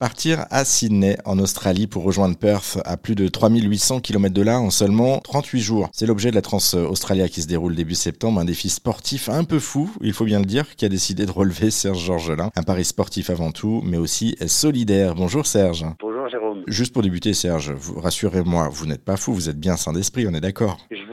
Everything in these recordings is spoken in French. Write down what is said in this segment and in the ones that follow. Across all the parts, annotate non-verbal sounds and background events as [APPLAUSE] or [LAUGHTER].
Partir à Sydney, en Australie, pour rejoindre Perth à plus de 3800 km de là en seulement 38 jours. C'est l'objet de la Trans Australia qui se déroule début septembre, un défi sportif un peu fou, il faut bien le dire, qui a décidé de relever Serge Georgelin. Un pari sportif avant tout, mais aussi solidaire. Bonjour Serge. Bonjour Jérôme. Juste pour débuter Serge, rassurez-moi, vous n'êtes pas fou, vous êtes bien sain d'esprit, on est d'accord? Je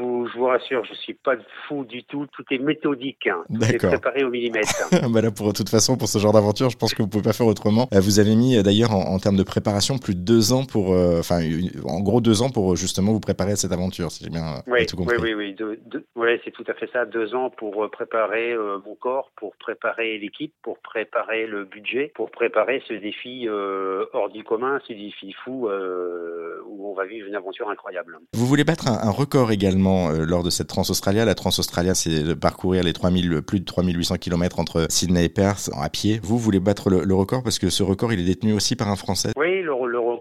vous rassure, je suis pas fou du tout. Tout est méthodique. Hein. C'est préparé au millimètre. [LAUGHS] bah là, pour toute façon, pour ce genre d'aventure, je pense que vous pouvez pas faire autrement. Euh, vous avez mis euh, d'ailleurs en, termes de préparation plus de deux ans pour, euh, enfin, en gros deux ans pour justement vous préparer à cette aventure, si j'ai bien tout compris. Oui, oui, oui. ouais, c'est tout à fait ça. Deux ans pour préparer mon corps, pour préparer l'équipe, pour préparer le budget, pour préparer ce défi hors du commun, ce défi fou où on va vivre une aventure incroyable. Vous voulez battre un, record également lors de cette Trans-Australia. La Trans-Australia, c'est de parcourir les 3000, plus de 3800 km entre Sydney et Perth à pied. Vous voulez battre le, record? Parce que ce record, il est détenu aussi par un Français Oui, le,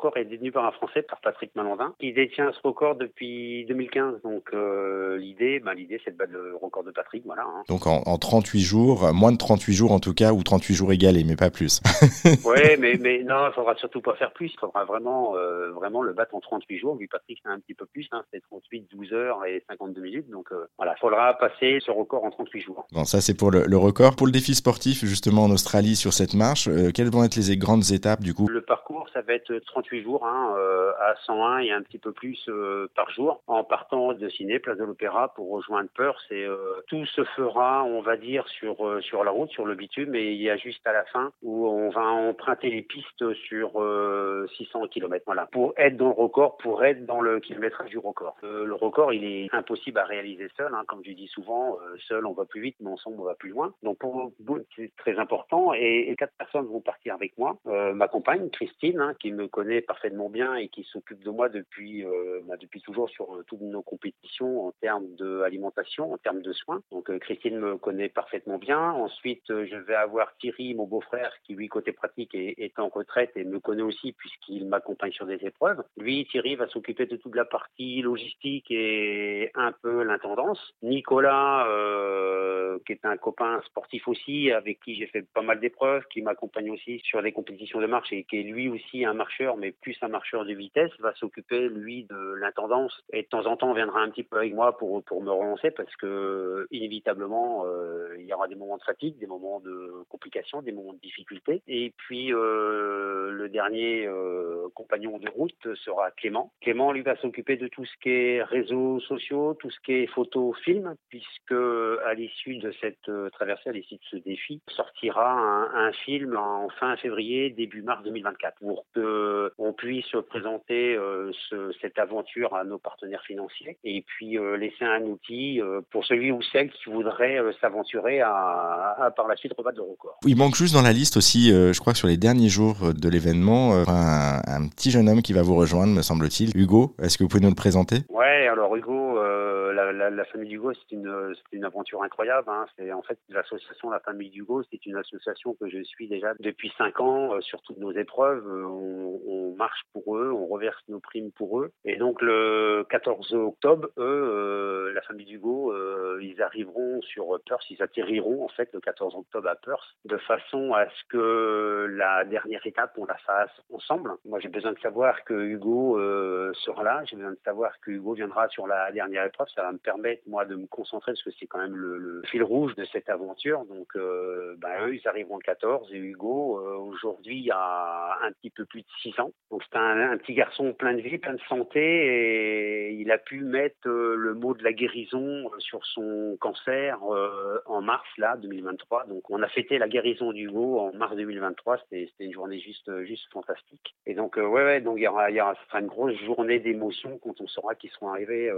record est détenu par un Français, par Patrick Malandin. Il détient ce record depuis 2015. Donc euh, l'idée, ben, l'idée, c'est de battre le record de Patrick. Voilà, hein. Donc en, 38 jours, moins de 38 jours en tout cas, ou 38 jours égalés, mais pas plus. [LAUGHS] oui, mais, mais non, il faudra surtout pas faire plus. Il faudra vraiment, euh, vraiment le battre en 38 jours. Lui, Patrick, c'est un petit peu plus. Hein, c'est 38, 12 heures et 50 minutes. Donc euh, voilà, il faudra passer ce record en 38 jours. Bon, ça c'est pour le, record. Pour le défi sportif, justement en Australie sur cette marche, quelles vont être les grandes étapes du coup? Le parcours, ça va être 38 jours hein, euh, à 101 et un petit peu plus par jour, en partant de Ciné, place de l'Opéra, pour rejoindre Perth. Et tout se fera, on va dire, sur sur la route, sur le bitume, et il y a juste à la fin où on va emprunter les pistes sur 600 km. Voilà, pour être dans le record, pour être dans le kilométrage du record. le record, il est impossible à réaliser seul. Hein. Comme je dis souvent, euh, seul on va plus vite, mais ensemble on va plus loin. Donc pour c'est très important. Et, quatre personnes vont partir avec moi. Euh, ma compagne Christine, hein, qui me connaît parfaitement bien et qui s'occupe de moi depuis euh, bah, depuis toujours sur toutes nos compétitions en termes d'alimentation, en termes de soins. Donc Christine me connaît parfaitement bien. Ensuite, je vais avoir Thierry, mon beau-frère, qui lui côté pratique est, est en retraite et me connaît aussi puisqu'il m'accompagne sur des épreuves. Lui, Thierry va s'occuper de toute la partie logistique et un peu l'intendance Nicolas, euh, qui est un copain sportif aussi, avec qui j'ai fait pas mal d'épreuves, qui m'accompagne aussi sur des compétitions de marche et qui est lui aussi un marcheur, mais plus un marcheur de vitesse, va s'occuper lui de l'intendance et de temps en temps viendra un petit peu avec moi pour pour me relancer parce que inévitablement euh, il y aura des moments de fatigue, des moments de complications, des moments de difficulté. Et puis euh, le dernier compagnon de route sera Clément. Clément lui va s'occuper de tout ce qui est réseaux sociaux, tout ce qui est photos film, puisque à l'issue de cette euh, traversée, à l'issue de ce défi, sortira un, film en fin février, début mars 2024, pour que on puisse présenter euh, cette aventure à nos partenaires financiers et puis euh, laisser un outil pour celui ou celle qui voudrait s'aventurer à, par la suite rebattre le record. Il manque juste dans la liste aussi, je crois que sur les derniers jours de l'événement, un, un, petit jeune homme qui va vous rejoindre, me semble-t-il. Hugo, est-ce que vous pouvez nous le présenter? Ouais, alors Hugo, la, famille Dugo, c'est une, une aventure incroyable. Hein. C'est en fait l'association La Famille Dugo, c'est une association que je suis déjà depuis cinq ans euh, sur toutes nos épreuves. Euh, on, on, marche pour eux, on reverse nos primes pour eux. Et donc le 14 octobre, eux, euh, la famille Dugo, euh, ils arriveront sur Perth, ils atterriront en fait le 14 octobre à Perth, de façon à ce que la dernière étape on la fasse ensemble. Moi, j'ai besoin de savoir que Hugo euh, sera là. J'ai besoin de savoir que Hugo viendra sur la dernière épreuve. Ça va me permettre moi de me concentrer parce que c'est quand même le, fil rouge de cette aventure. Donc, euh, bah, eux, ils arriveront le 14 et Hugo, euh, aujourd'hui, a un petit peu plus de 6 ans. Donc, c'est un, petit garçon plein de vie, plein de santé et il a pu mettre euh, le mot de la guérison sur son cancer en mars, là, 2023. Donc, on a fêté la guérison d'Hugo en mars 2023. C'était une journée juste, juste fantastique. Et donc, ouais, ouais, donc il y aura, il y aura, une grosse journée d'émotion quand on saura qu'ils seront arrivés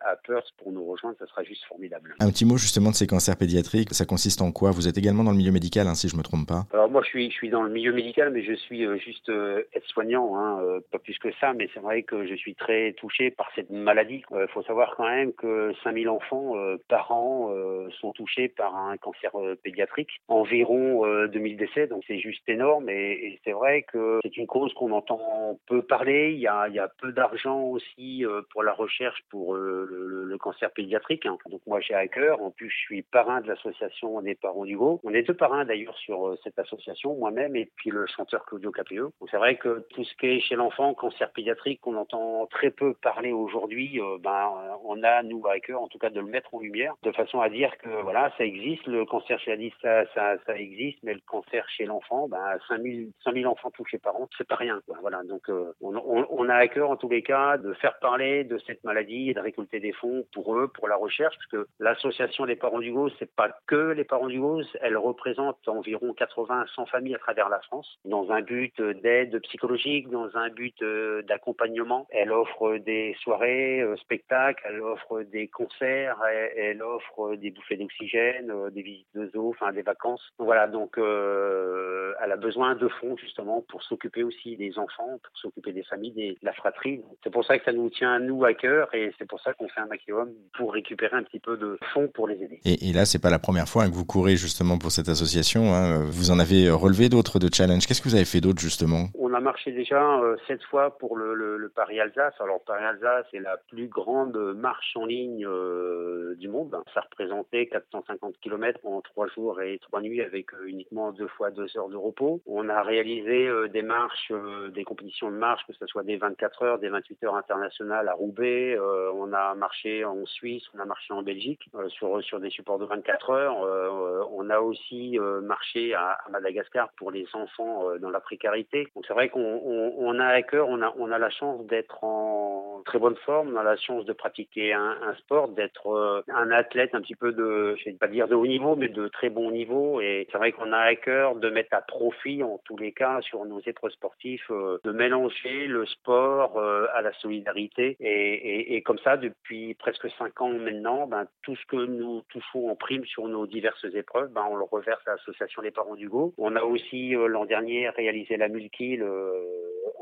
à Perth pour nous rejoindre, ça sera juste formidable. Un petit mot justement de ces cancers pédiatriques, ça consiste en quoi? Vous êtes également dans le milieu médical, hein, si je me trompe pas Alors moi, je suis, je suis dans le milieu médical, mais je suis euh, juste euh, aide-soignant, hein, euh, pas plus que ça, mais c'est vrai que je suis très touché par cette maladie. Il faut savoir quand même que 5000 enfants par an sont touchés par un cancer pédiatrique, environ 2000 décès, donc c'est juste énorme, et, c'est vrai que c'est une cause qu'on entend peu parler, il y a, il y a peu d'argent aussi pour la recherche, pour le, cancer pédiatrique. Hein. Donc moi j'ai à cœur, en plus je suis parrain de l'association des parents du Go. On est deux parrains d'ailleurs sur cette association, moi-même et puis le chanteur Claudio Capéo. Donc c'est vrai que tout ce qui est chez l'enfant, cancer pédiatrique, qu'on entend très peu parler aujourd'hui, ben on a nous à cœur en tout cas de le mettre en lumière, de façon à dire que voilà ça existe, le cancer chez l'adulte ça, ça, existe, mais le cancer chez l'enfant, ben 5000 5000 enfants touchés par an, c'est pas rien. Quoi. Voilà donc on, on, a à cœur en tous les cas de faire parler de cette maladie et de récolter des fonds pour eux, pour la recherche, parce que l'association des parents du GOS, c'est pas que les parents du GOS, elle représente environ 80 à 100 familles à travers la France, dans un but d'aide psychologique, dans un but euh, d'accompagnement. Elle offre des soirées, euh, spectacles, elle offre des concerts, elle, offre des bouffées d'oxygène, euh, des visites de zoo, enfin des vacances. Voilà, donc elle a besoin de fonds justement pour s'occuper aussi des enfants, pour s'occuper des familles, de la fratrie. C'est pour ça que ça nous tient à nous à cœur et c'est pour ça qu'on fait un maximum pour récupérer un petit peu de fonds pour les aider. Et, et là, c'est pas la première fois que vous courez justement pour cette association. Hein. Vous en avez relevé d'autres de challenges. Qu'est-ce que vous avez fait d'autre justement? A marché déjà euh, sept fois pour le, Paris Alsace. Alors Paris Alsace, c'est la plus grande marche en ligne euh, du monde. Ça représentait 450 km en trois jours et trois nuits avec euh, uniquement deux fois deux heures de repos. On a réalisé des marches, des compétitions de marche, que ce soit des 24 heures, des 28 heures internationales à Roubaix. on a marché en Suisse, on a marché en Belgique sur sur des supports de 24 heures. on a aussi marché à, Madagascar pour les enfants dans la précarité. Vrai qu'on on, on a à cœur, on a on a la chance d'être en très bonne forme, on a la chance de pratiquer un, un sport, d'être euh, un athlète un petit peu de, je vais pas dire de haut niveau, mais de très bon niveau. Et c'est vrai qu'on a à cœur de mettre à profit, en tous les cas, sur nos épreuves sportifs, euh, de mélanger le sport euh, à la solidarité. Et, et, et, comme ça, depuis presque cinq ans maintenant, ben, tout ce que nous touchons en prime sur nos diverses épreuves, ben, on le reverse à l'association des parents du Go. On a aussi l'an dernier réalisé la multi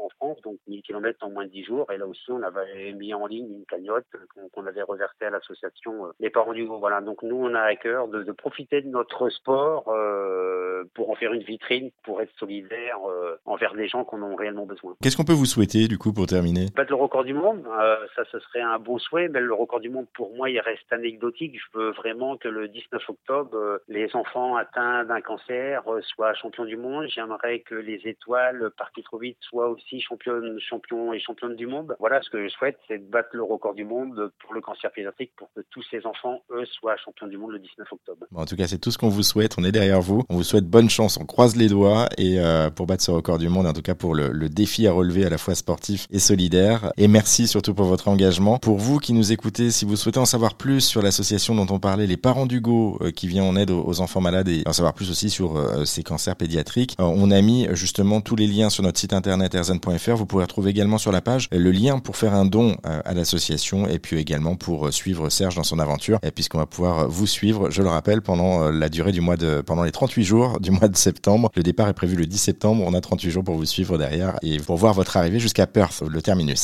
en France, donc 1000 km en moins de 10 jours. Et là aussi, on avait mis en ligne une cagnotte qu'on avait reversée à l'association Les Parents du Go. Voilà, donc nous, on a à cœur de, de profiter de notre sport euh, pour en faire une vitrine, pour être solidaire euh, envers des gens qui en ont réellement besoin. Qu'est-ce qu'on peut vous souhaiter, du coup, pour terminer? Battre le record du monde, euh, ça, ce serait un beau souhait, mais le record du monde, pour moi, il reste anecdotique. Je veux vraiment que le 19 octobre, euh, les enfants atteints d'un cancer euh, soient champions du monde. J'aimerais que les étoiles parties trop vite soient aussi championnes, champions et championnes du monde. Voilà, ce que je souhaite, c'est de battre le record du monde pour le cancer pédiatrique pour que tous ces enfants, eux, soient champions du monde le 19 octobre. Bon, en tout cas, c'est tout ce qu'on vous souhaite. On est derrière vous. On vous souhaite bonne chance. On croise les doigts et euh, pour battre ce record du monde, en tout cas pour le, le, défi à relever à la fois sportif et solidaire. Et merci surtout pour votre engagement. Pour vous qui nous écoutez, si vous souhaitez en savoir plus sur l'association dont on parlait, les parents d'Hugo, euh, qui vient en aide aux, enfants malades et en savoir plus aussi sur euh, ces cancers pédiatriques, euh, on a mis justement tous les liens sur notre site internet Vous pourrez retrouver également sur la page le lien pour faire un don à l'association et puis également pour suivre Serge dans son aventure, puisqu'on va pouvoir vous suivre, je le rappelle, pendant la durée du mois de, pendant les 38 jours du mois de septembre. Le départ est prévu le 10 septembre. On a 38 jours pour vous suivre derrière et pour voir votre arrivée jusqu'à Perth, le terminus.